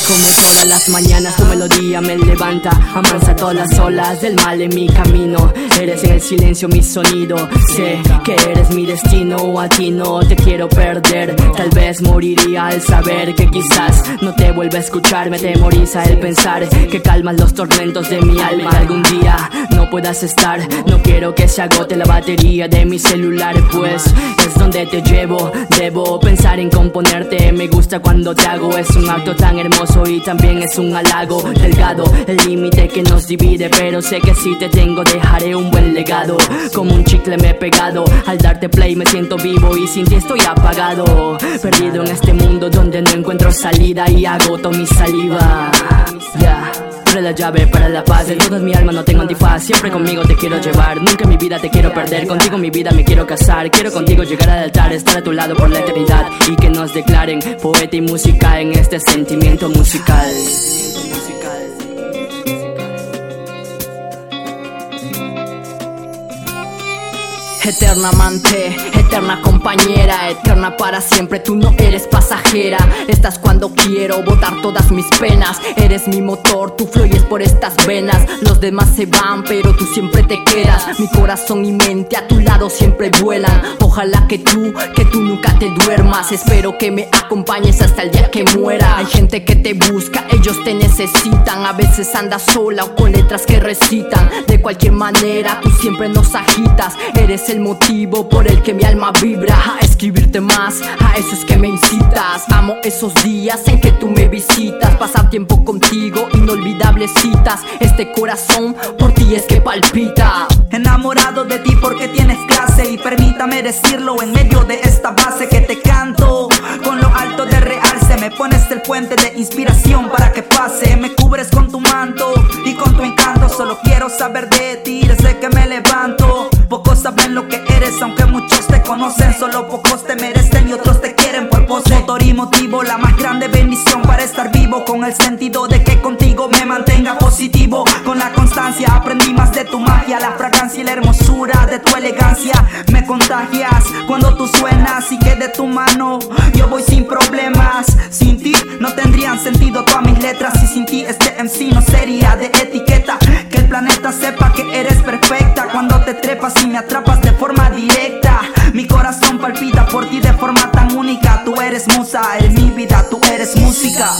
como todas las mañanas tu melodía me levanta Amansa todas las olas del mal en mi camino. Eres en el silencio mi sonido Sé que eres mi destino A ti no te quiero perder. Tal vez moriría al saber que quizás No te vuelva a escuchar Me temoriza el pensar Que calmas los tormentos de mi alma. Algún día no puedas estar No quiero que se agote la batería de mi celular Pues es donde te llevo. Debo pensar en componerte Me gusta cuando te hago Es un acto tan hermoso y también es un halago Delgado. El límite que nos divide Pero sé que si te tengo dejaré un buen legado. Como un chicle me he pegado Al darte play me siento vivo y sin ti estoy apagado. Perdido en este mundo donde no encuentro salida Y agoto mi saliva La llave para la paz. En toda mi alma no tengo antifaz. Siempre conmigo te quiero llevar. Nunca mi vida te quiero perder. Contigo mi vida me quiero casar. Quiero contigo llegar al altar Estar a tu lado por la eternidad Y que nos declaren poeta y música En este sentimiento musical Eterna amante, eterna compañera, eterna para siempre, tú no eres pasajera. Estás cuando quiero botar todas mis penas. Eres mi motor, tú fluyes por estas venas. Los demás se van, pero tú siempre te quedas. Mi corazón y mente a tu lado siempre vuelan. Ojalá que tú, que tú nunca te duermas. Espero que me acompañes hasta el día que muera. Hay gente que te busca, ellos te necesitan. A veces andas sola o con letras que recitan. De cualquier manera, tú siempre nos agitas. Eres el el motivo por el que mi alma vibra A escribirte más, a eso es que me incitas. Amo esos días en que tú me visitas Pasar tiempo contigo, inolvidables citas. Este corazón por ti es que palpita. Enamorado de ti porque tienes clase Y permítame decirlo en medio de esta base que te canto Con lo alto de realce Me pones el puente de inspiración para que pase. Me cubres con tu manto y con tu encanto Solo quiero saber de ti desde que me levanto Pocos saben lo que eres, aunque muchos te conocen. Solo pocos te merecen y otros te quieren por pose. Motor y motivo, la más grande bendición para estar vivo. Con el sentido de que contigo me mantenga positivo. Con la constancia aprendí más de tu magia, la fragancia y la hermosura de tu elegancia. Me contagias cuando tú suenas y que de tu mano yo voy sin problemas. Sin ti no tendrían atrapas y me atrapas de forma directa. Mi corazón palpita por ti de forma tan única. Tú eres musa, eres mi vida, tú eres música.